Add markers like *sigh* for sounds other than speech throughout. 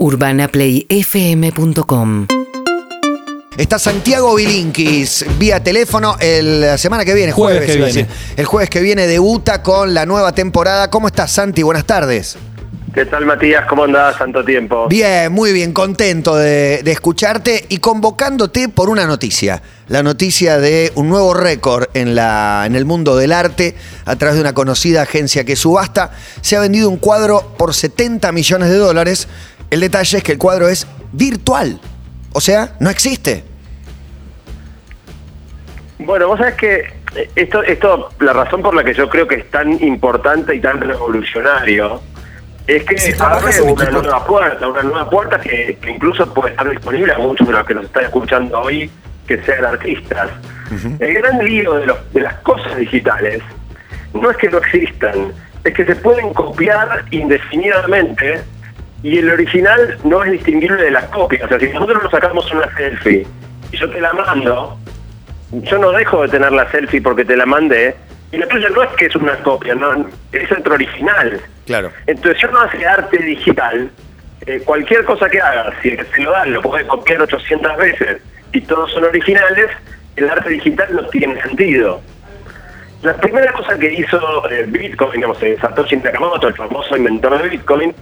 UrbanaPlayFM.com Está Santiago Bilinkis vía teléfono el- la semana que viene, jueves, Jueves que viene. decir. El jueves que viene debuta con la nueva temporada. ¿Cómo estás, Santi? Buenas tardes. ¿Qué tal, Matías? ¿Cómo andás? Tanto tiempo. Bien, muy bien, contento de, de escucharte y convocándote por una noticia. La noticia de un nuevo récord en, la, en el mundo del arte a través de una conocida agencia que subasta. Se ha vendido un cuadro por 70 millones de dólares. El detalle es que el cuadro es virtual. O sea, no existe. Bueno, vos sabés que eh, esto, esto, la razón por la que yo creo que es tan importante y tan revolucionario es que Si abre una equipo- nueva puerta, una nueva puerta que, que incluso puede estar disponible a muchos de los que nos están escuchando hoy que sean artistas. El gran lío de, los- de las cosas digitales no es que no existan, es que se pueden copiar indefinidamente y el original no es distinguible de la copia. O sea, si nosotros nos sacamos una selfie y yo te la mando, yo no dejo de tener la selfie porque te la mandé, y la tuya no es que es una copia, no, es otro original. Claro. Entonces, si uno hace arte digital, eh, cualquier cosa que haga, si se lo dan, lo puede copiar 800 veces y todos son originales, el arte digital no tiene sentido. La primera cosa que hizo eh, Bitcoin, digamos, eh, Satoshi Nakamoto, el famoso inventor de Bitcoin,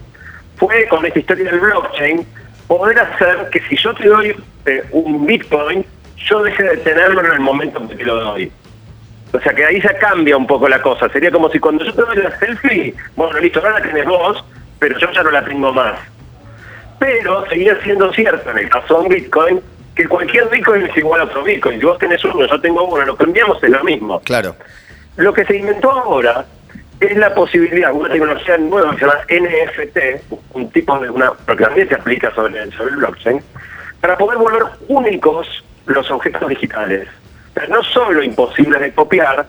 fue con esta historia del blockchain, poder hacer que si yo te doy eh, un Bitcoin, yo deje de tenerlo en el momento que te lo doy. O sea que ahí ya cambia un poco la cosa. Sería como si cuando yo te doy la selfie, bueno, listo, ahora la tenés vos, pero yo ya no la tengo más. Pero seguía siendo cierto en el caso de un Bitcoin que cualquier Bitcoin es igual a otro Bitcoin. Si vos tenés uno, yo tengo uno, lo cambiamos, es lo mismo. Claro. Lo que se inventó ahora es la posibilidad, una tecnología nueva que se llama NFT, un tipo de una, pero que también se aplica sobre, el blockchain, para poder volver únicos los objetos digitales. Pero no solo imposibles de copiar,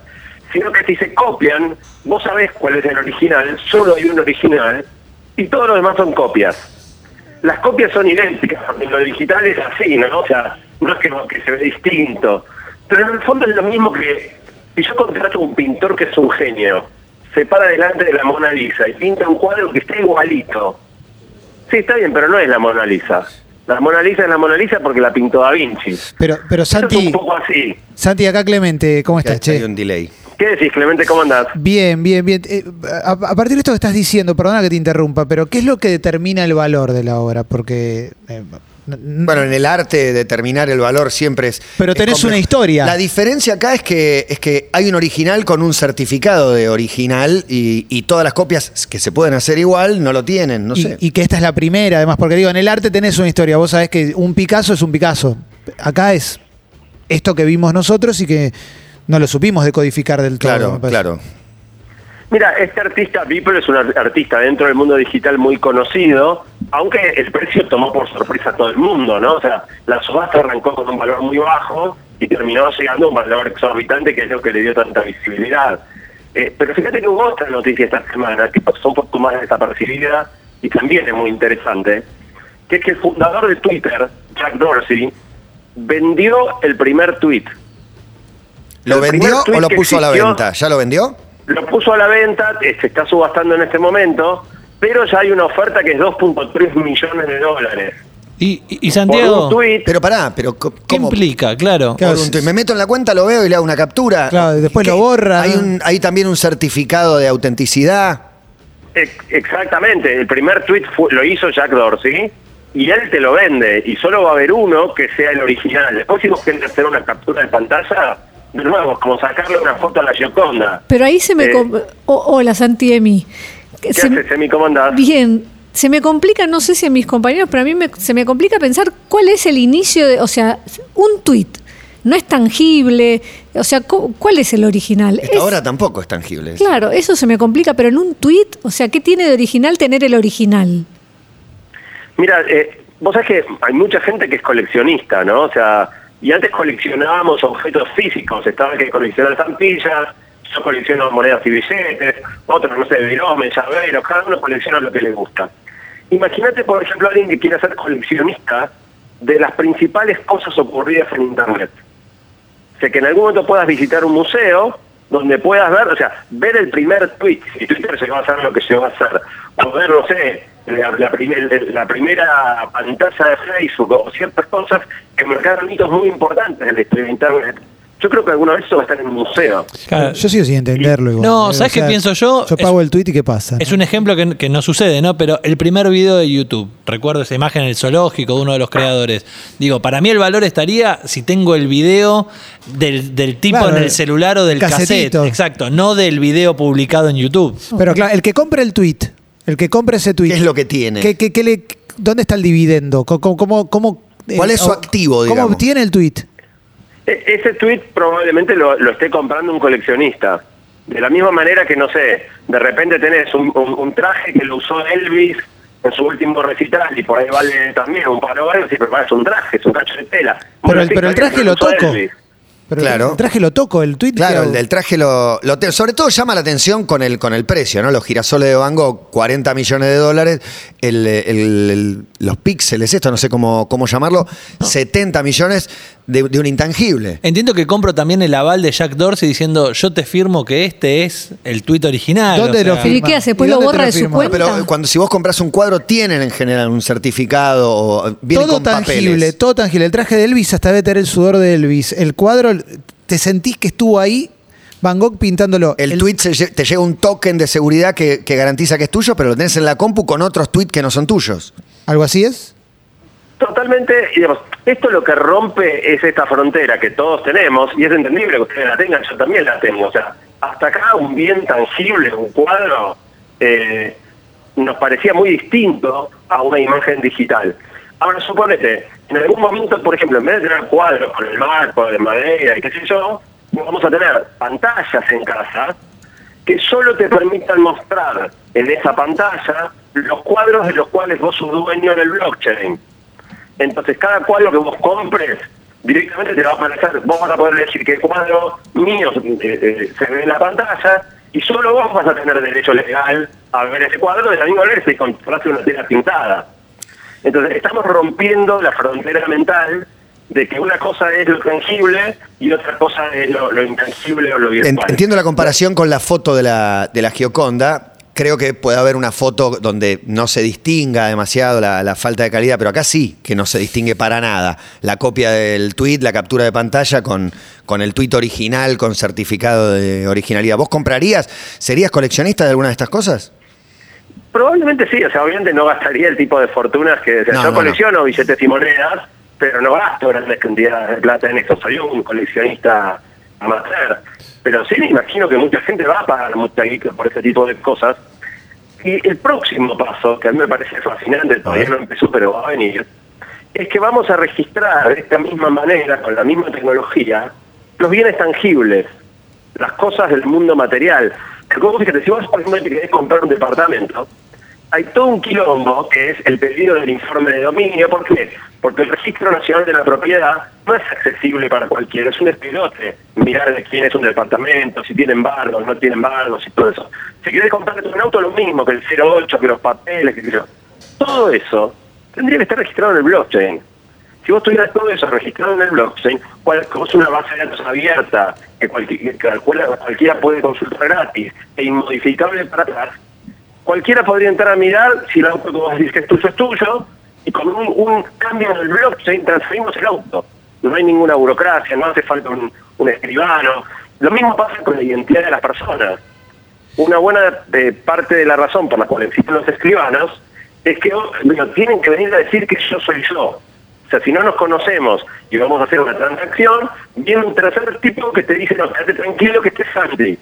sino que si se copian, vos sabés cuál es el original, solo hay un original, y todos los demás son copias. Las copias son idénticas, porque lo digital es así, ¿no? O sea, no es que, que se ve distinto. Pero en el fondo es lo mismo que si yo contrato a un pintor que es un genio, se para delante de la Mona Lisa y pinta un cuadro que está igualito. Sí, está bien, pero no es la Mona Lisa. La Mona Lisa es la Mona Lisa porque la pintó Da Vinci. Pero, pero es Santi, un poco así. Santi, acá Clemente, ¿cómo estás, Hay che? un delay. ¿Qué decís, Clemente? ¿Cómo andás? Bien, bien, bien. Eh, a, a partir de esto que estás diciendo, perdona que te interrumpa, pero ¿qué es lo que determina el valor de la obra? Porque... eh, Bueno, en el arte determinar el valor siempre es. Pero tenés una historia. La diferencia acá es que es que hay un original con un certificado de original y, y todas las copias que se pueden hacer igual no lo tienen, no y, sé. y que esta es la primera, además, porque digo, en el arte tenés una historia. Vos sabés que un Picasso es un Picasso. Acá es esto que vimos nosotros y que no lo supimos decodificar del todo. claro, claro. Mira, este artista, Beeple, es un ar- artista dentro del mundo digital muy conocido, aunque el precio tomó por sorpresa a todo el mundo, ¿no? O sea, la subasta arrancó con un valor muy bajo y terminó llegando a un valor exorbitante que es lo que le dio tanta visibilidad. Eh, pero fíjate que hubo otra noticia esta semana que pasó un poco más desapercibida y también es muy interesante, que es que el fundador de Twitter, Jack Dorsey, vendió el primer tweet. ¿Lo El vendió o lo puso a la venta? ¿Ya lo vendió? Lo puso a la venta, se está subastando en este momento, pero ya hay una oferta que es 2.3 millones de dólares. Y, y- Por Santiago, un Pero pará, pero co- ¿qué ¿cómo? implica? Claro. Claro, si-. Me meto en la cuenta, lo veo y le hago una captura. Claro, y después ¿Qué? lo borra. Hay, un- hay también un certificado de autenticidad. ex- exactamente, el primer tweet fue- lo hizo Jack Dorsey y él te lo vende y solo va a haber uno que sea el original. Después si vos querés hacer una captura de pantalla, de nuevo, es como sacarle una foto a la Gioconda. Pero ahí se me... Eh, com- o- hola, Santi Emi. ¿Qué Se- haces, Emi? ¿Cómo andás? Bien, se me complica, no sé si a mis compañeros, pero a mí me- se me complica pensar cuál es el inicio de, o sea, un tuit no es tangible, o sea, cu- ¿cuál es el original? Esta Es- hora tampoco es tangible. Claro, eso se me complica, pero en un tuit, o sea, ¿qué tiene de original tener el original? Mira, eh, vos sabés que hay mucha gente que es coleccionista, ¿no? O sea, y antes coleccionábamos objetos físicos, estaba que colecciona estampillas, yo colecciono monedas y billetes, otros, no sé, viromes, llaveros, cada uno colecciona lo que le gusta. Imagínate, por ejemplo, alguien que quiera ser coleccionista de las principales cosas ocurridas en Internet. O sea, que en algún momento puedas visitar un museo donde puedas ver, o sea, ver el primer tweet, si Twitter llegó a hacer lo que llegó a hacer, o ver, no sé, la, la la primera pantalla de Facebook o ciertas cosas que marcaron hitos muy importantes en la historia de Internet. Yo creo que alguna vez eso va a estar en un museo. Claro. Yo sigo sin entenderlo igual. No, Eh, ¿sabes qué pienso yo? Yo Es- pago el tweet y qué pasa. Es un ejemplo que, que no sucede, ¿no? Pero el primer video de YouTube, recuerdo esa imagen en el zoológico de uno de los creadores. Digo, para mí el valor estaría si tengo el video del, del tipo Claro, en el celular o del casetito. cassette. Exacto, no del video publicado en YouTube. Pero claro, el que compre el tweet, el que compre ese tweet. ¿Qué es lo que tiene? ¿qué- qué- qué le- ¿Dónde está el dividendo? ¿Cómo, cómo, cómo, eh, ¿Cuál es su o- activo, ¿Cómo digamos? obtiene el tweet? E- Ese tweet probablemente lo, lo esté comprando un coleccionista. De la misma manera que, no sé, de repente tenés un, un- un traje que lo usó Elvis en su último recital y por ahí vale también un paro de euros, y pero es un traje, es un cacho de tela. Pero el- pero el traje lo toco. Elvis. Pero Claro. El traje lo toco, el tweet. Claro, ¿qué el del traje lo, lo te- sobre todo llama la atención con el, con el precio, ¿no? Los girasoles de Van Gogh, 40 millones de dólares, el, el- el- los píxeles, esto no sé cómo, cómo llamarlo, 70 millones de, de un intangible. Entiendo que compro también el aval de Jack Dorsey diciendo yo te firmo que este es el tuit original. ¿Dónde o lo ¿y qué hace? Después ¿Y lo borra de su cuenta. Pero cuando si vos compras un cuadro, tienen en general un certificado o viene Todo con tangible, papeles. todo tangible. El traje de Elvis hasta debe tener el sudor de Elvis. El cuadro, te sentís que estuvo ahí Van Gogh pintándolo. El, tweet se te llega un token de seguridad que, que garantiza que es tuyo, pero lo tenés en la compu con otros tweets que no son tuyos. ¿Algo así es? Totalmente, digamos, esto lo que rompe es esta frontera que todos tenemos, y es entendible que ustedes la tengan, yo también la tengo. O sea, hasta acá un bien tangible, un cuadro, eh, nos parecía muy distinto a una imagen digital. Ahora, suponete, en algún momento, por ejemplo, en vez de tener cuadros con el marco de madera y qué sé yo, vamos a tener pantallas en casa que solo te permitan mostrar en esa pantalla los cuadros de los cuales vos sos dueño en el blockchain. Entonces, cada cuadro que vos compres, directamente te va a aparecer, vos vas a poder decir que cuadro mío eh, eh, se ve en la pantalla y solo vos vas a tener derecho legal a ver ese cuadro de la misma manera si compraste una tela pintada. Entonces, estamos rompiendo la frontera mental de que una cosa es lo tangible y otra cosa es lo, lo intangible o lo virtual. Entiendo la comparación con la foto de la, de la Gioconda. Creo que puede haber una foto donde no se distinga demasiado la, la falta de calidad, pero acá sí que no se distingue para nada. La copia del tweet, la captura de pantalla con, con el tweet original, con certificado de originalidad. ¿Vos comprarías? ¿Serías coleccionista de alguna de estas cosas? Probablemente sí, o sea, obviamente no gastaría el tipo de fortunas que o sea, No, yo no, colecciono billetes y monedas, pero no gasto grandes cantidades de plata en esto. Soy un coleccionista amateur. Pero sí me imagino que mucha gente va a pagar mucha guita por ese tipo de cosas. Y el próximo paso, que a mí me parece fascinante, todavía no empezó, pero va a venir, es que vamos a registrar de esta misma manera, con la misma tecnología, los bienes tangibles, las cosas del mundo material. Vos fíjate, si vos por ejemplo querés comprar un departamento, hay todo un quilombo que es el pedido del informe de dominio. ¿Por qué? Porque el Registro Nacional de la Propiedad no es accesible para cualquiera, es un espirote mirar de quién es un departamento, si tiene embargos, no tiene embargos y todo eso. Si querés comprarte un auto, lo mismo que el 08, que los papeles, que yo. Todo eso tendría que estar registrado en el blockchain. Si vos tuvieras todo eso registrado en el blockchain, cual, como es una base de datos abierta, que, cualquier, que cual- cualquiera puede consultar gratis e inmodificable para atrás, cualquiera podría entrar a mirar si el auto que vos decís que es tuyo es tuyo, y con un, cambio en el blockchain transferimos el auto. No hay ninguna burocracia, no hace falta un, escribano. Lo mismo pasa con la identidad de las personas. Una buena eh, parte de la razón por la cual existen los escribanos es que oh, digo, tienen que venir a decir que yo soy yo. O sea, si no nos conocemos y vamos a hacer una transacción, viene un tercer tipo que te dice, no, quédate tranquilo que este es Santi.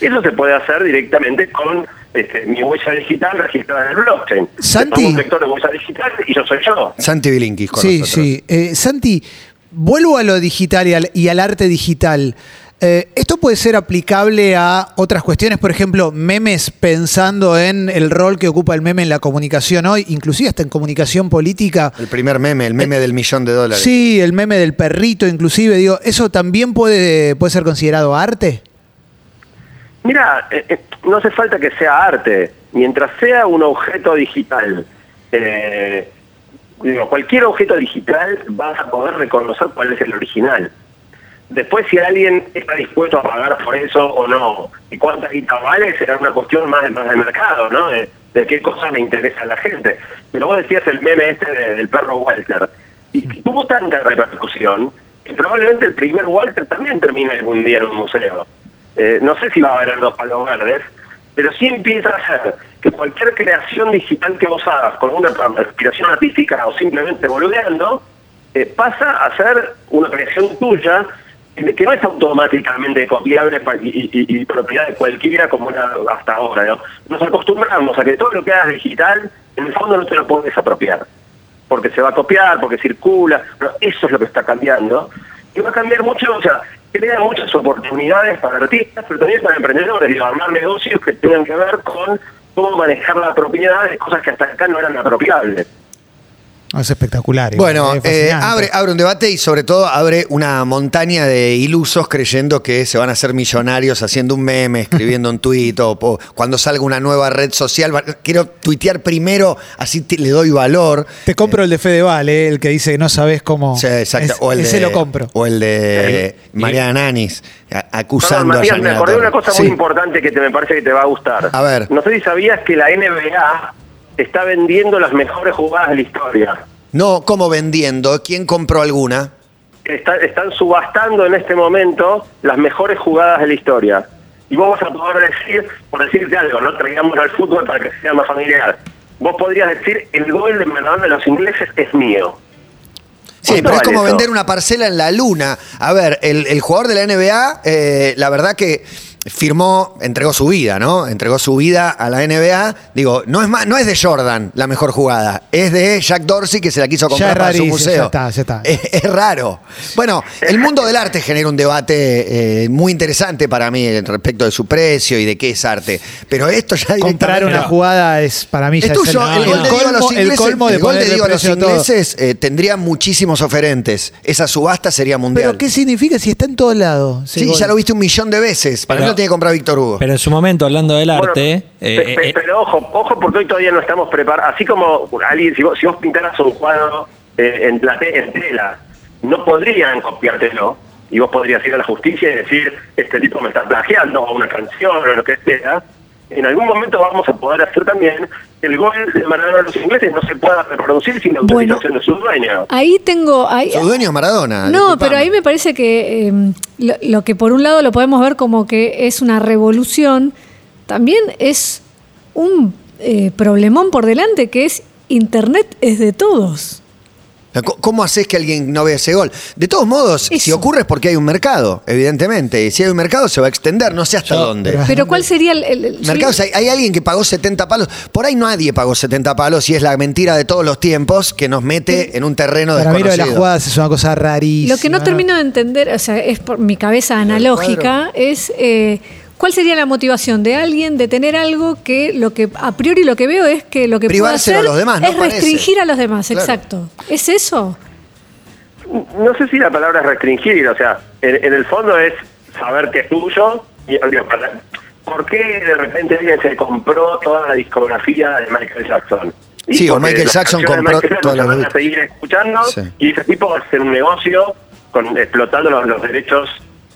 Eso se puede hacer directamente con este, mi huella digital registrada en el blockchain. Santi. Un lector de huella digital y yo soy yo. Santi Bilinkis con Sí, nosotros. sí. Eh, Santi, vuelvo a lo digital y al, y al arte digital. Eh, ¿Esto puede ser aplicable a otras cuestiones? Por ejemplo, memes pensando en el rol que ocupa el meme en la comunicación hoy, inclusive hasta en comunicación política. El primer meme, el meme del millón de dólares. Sí, el meme del perrito, inclusive. Digo, ¿eso también puede, puede ser considerado arte? Mira, eh, eh, no hace falta que sea arte. Mientras sea un objeto digital, eh, digo, cualquier objeto digital vas a poder reconocer cuál es el original. Después, si alguien está dispuesto a pagar por eso o no, y cuánta guita vale, será una cuestión más, más de mercado, ¿no? De, qué cosas le interesa a la gente. Pero vos decías el meme este de- del perro Walter. Y tuvo tanta repercusión que probablemente el primer Walter también termine algún día en un museo. Eh, no sé si va a haber dos palos verdes, pero sí empieza a ser que cualquier creación digital que vos hagas con una inspiración artística o simplemente boludeando, eh, pasa a ser una creación tuya que no es automáticamente copiable y, y- propiedad de cualquiera como era hasta ahora. ¿no? Nos acostumbramos a que todo lo que hagas digital, en el fondo no te lo puedes apropiar porque se va a copiar, porque circula, eso es lo que está cambiando. Y va a cambiar mucho, o sea, crea muchas oportunidades para artistas, pero también para emprendedores, digo, armar negocios que tengan que ver con cómo manejar la propiedad de cosas que hasta acá no eran apropiables. Es espectacular. Bueno, es eh, abre, abre un debate y sobre todo abre una montaña de ilusos creyendo que se van a hacer millonarios haciendo un meme, *laughs* escribiendo un tuit o, o cuando salga una nueva red social. Quiero tuitear primero, así te- le doy valor. Te compro el de Fedeval, eh, el que dice que no sabes cómo. Sí, exacto. Es- o el ese de, lo compro. O el de Mariana Nanis, acusando Matías, a me acordé de una cosa Sí. muy importante que te, me parece que te va a gustar. A ver. No sé si sabías que la NBA está vendiendo las mejores jugadas de la historia. No, como vendiendo. ¿Quién compró alguna? Está- están subastando en este momento las mejores jugadas de la historia. Y vos vas a poder decir, por decirte algo, no traigamos al fútbol para que sea más familiar. Vos podrías decir, el gol de Maradona de los ingleses es mío. Sí, ¿Cuánto pero es como eso? vender una parcela en la luna. A ver, el, el jugador de la NBA, eh, la verdad que firmó, entregó su vida, ¿no? Entregó su vida a la NBA. Digo, no es más, no es de Jordan la mejor jugada, es de Jack Dorsey que se la quiso comprar para su museo. ya está, ya está. *laughs* Es, es raro. Bueno, el mundo del arte genera un debate eh, muy interesante para mí respecto de su precio y de qué es arte. Pero esto ya Comprar una jugada es para mí es ya tuyo, es el, gol de Diego a los colmo, el de el gol de ponerle Diego a los ingleses eh, tendría muchísimos oferentes. Esa subasta sería mundial. Pero ¿qué significa si está en todos lados? Sí, gol? ya lo viste un millón de veces. Para lo tiene que comprar Víctor Hugo. Pero en su momento, hablando del Bueno, arte, eh, pe- eh, pero ojo, ojo porque hoy todavía no estamos preparados. Así como alguien, si vos, si vos pintaras un cuadro eh, en, plate- en tela, no podrían copiártelo. Y vos podrías ir a la justicia y decir, este tipo me está plagiando, o una canción, o lo que sea. En algún momento vamos a poder hacer también que el gol de Maradona de los ingleses no se pueda reproducir sin la Bueno. autorización de su dueño. Ahí tengo. Ahí, Su dueño es Maradona. No, disculpame. pero ahí me parece que eh, lo, lo que por un lado lo podemos ver como que es una revolución, también es un eh, problemón por delante que es Internet es de todos. ¿Cómo haces que alguien no vea ese gol? De todos modos, si ocurre es porque hay un mercado, evidentemente. Y si hay un mercado, se va a extender, no sé hasta Yo- dónde. pero- ¿cuál sería el... el- el- Mercados, hay, hay alguien que pagó 70 palos. Por ahí nadie pagó 70 palos y es la mentira de todos los tiempos que nos mete en un terreno Para mí lo de desconocido. las jugadas es una cosa rarísima. Lo que no termino de entender, o sea, es por mi cabeza analógica, es eh, cuál sería la motivación de alguien de tener algo que lo que a priori lo que veo es que lo que puede hacer a los demás, ¿no es parece? restringir a los demás, Claro. exacto. ¿Es eso? No sé si la palabra es restringir, o sea, en, en el fondo es saber que es tuyo. Y, ¿Por qué de repente alguien se compró toda la discografía de Michael Jackson? Y Sí, o Michael Jackson compró Michael toda la- van a seguir escuchando Sí. y ese tipo va a hacer un negocio con explotando los, los derechos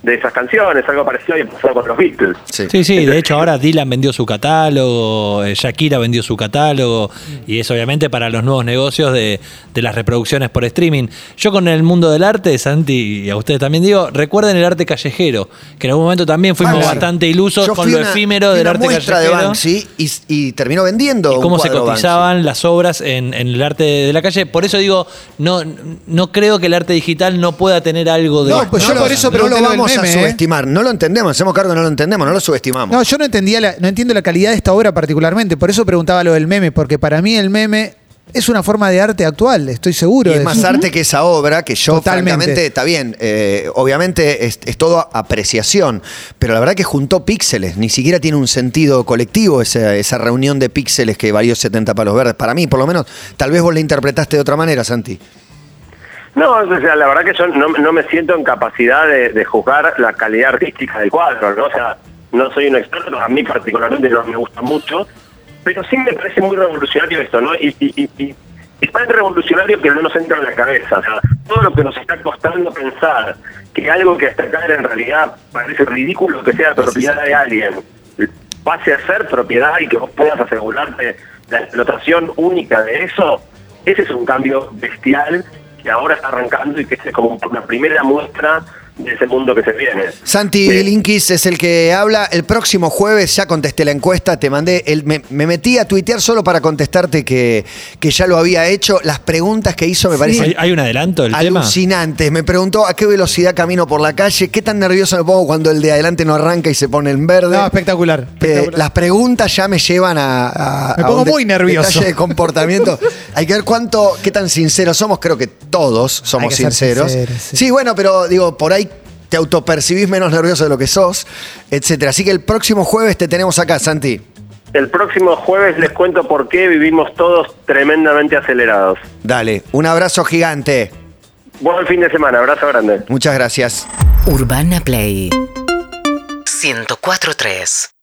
de esas canciones, algo parecido a lo que pasó con los Beatles. Sí. Sí, sí, de hecho ahora Dylan vendió su catálogo, eh, Shakira vendió su catálogo y es obviamente para los nuevos negocios de, de las reproducciones por streaming. Yo con el mundo del arte, Santi, y a ustedes también digo, recuerden el arte callejero, que en algún momento también fuimos Banksy. bastante ilusos Yo con lo una- efímero del una arte callejero. de Banksy y, y terminó vendiendo y un cómo se cotizaban las obras en, en el arte de la calle. Por eso digo, no, no creo que el arte digital no pueda tener algo de. No, pues yo por eso no lo pregunté a meme, ¿eh? subestimar. No lo entendemos, hacemos cargo no lo entendemos, no lo subestimamos. No, yo no entendía la- no entiendo la calidad de esta obra particularmente, por eso preguntaba lo del meme, porque para mí el meme es una forma de arte actual, estoy seguro. Y es de más eso. arte que esa obra, que yo Totalmente. francamente está bien. eh, obviamente es, es todo apreciación, pero la verdad que juntó píxeles, ni siquiera tiene un sentido colectivo esa, esa reunión de píxeles que valió 70 palos verdes. Para mí, por lo menos, tal vez vos la interpretaste de otra manera, Santi. No, o sea, la verdad que yo no, no me siento en capacidad de, de juzgar la calidad artística del cuadro, ¿no? O sea, no soy un experto, a mí particularmente no me gusta mucho, pero sí me parece muy revolucionario esto, ¿no? Y, y, y, y es tan revolucionario que no nos entra en la cabeza, o sea, todo lo que nos está costando pensar que algo que hasta acá en realidad parece ridículo que sea propiedad de alguien, pase a ser propiedad y que vos puedas asegurarte la explotación única de eso, ese es un cambio bestial que ahora está arrancando y que es como una primera muestra de ese mundo que se viene. Santi Sí. Linkis es el que habla. El próximo jueves ya contesté la encuesta, te mandé, el- me, me metí a tuitear solo para contestarte que, que ya lo había hecho. Las preguntas que hizo me parecen ¿Hay, hay un adelanto del tema? alucinantes. Me preguntó a qué velocidad camino por la calle, qué tan nervioso me pongo cuando el de adelante no arranca y se pone en verde. No, espectacular. Eh, espectacular. las preguntas ya me llevan a, a- Me a pongo muy nervioso. detalle de comportamiento. *laughs* Hay que ver cuánto, qué tan sinceros somos. Creo que todos somos sinceros. sinceros, sí. sí, bueno, pero digo, por ahí te autopercibís menos nervioso de lo que sos, etcétera. Así que el próximo jueves te tenemos acá, Santi. El próximo jueves les cuento por qué vivimos todos tremendamente acelerados. Dale, un abrazo gigante. Buen fin de semana, abrazo grande. Muchas gracias. Urbana Play 104.3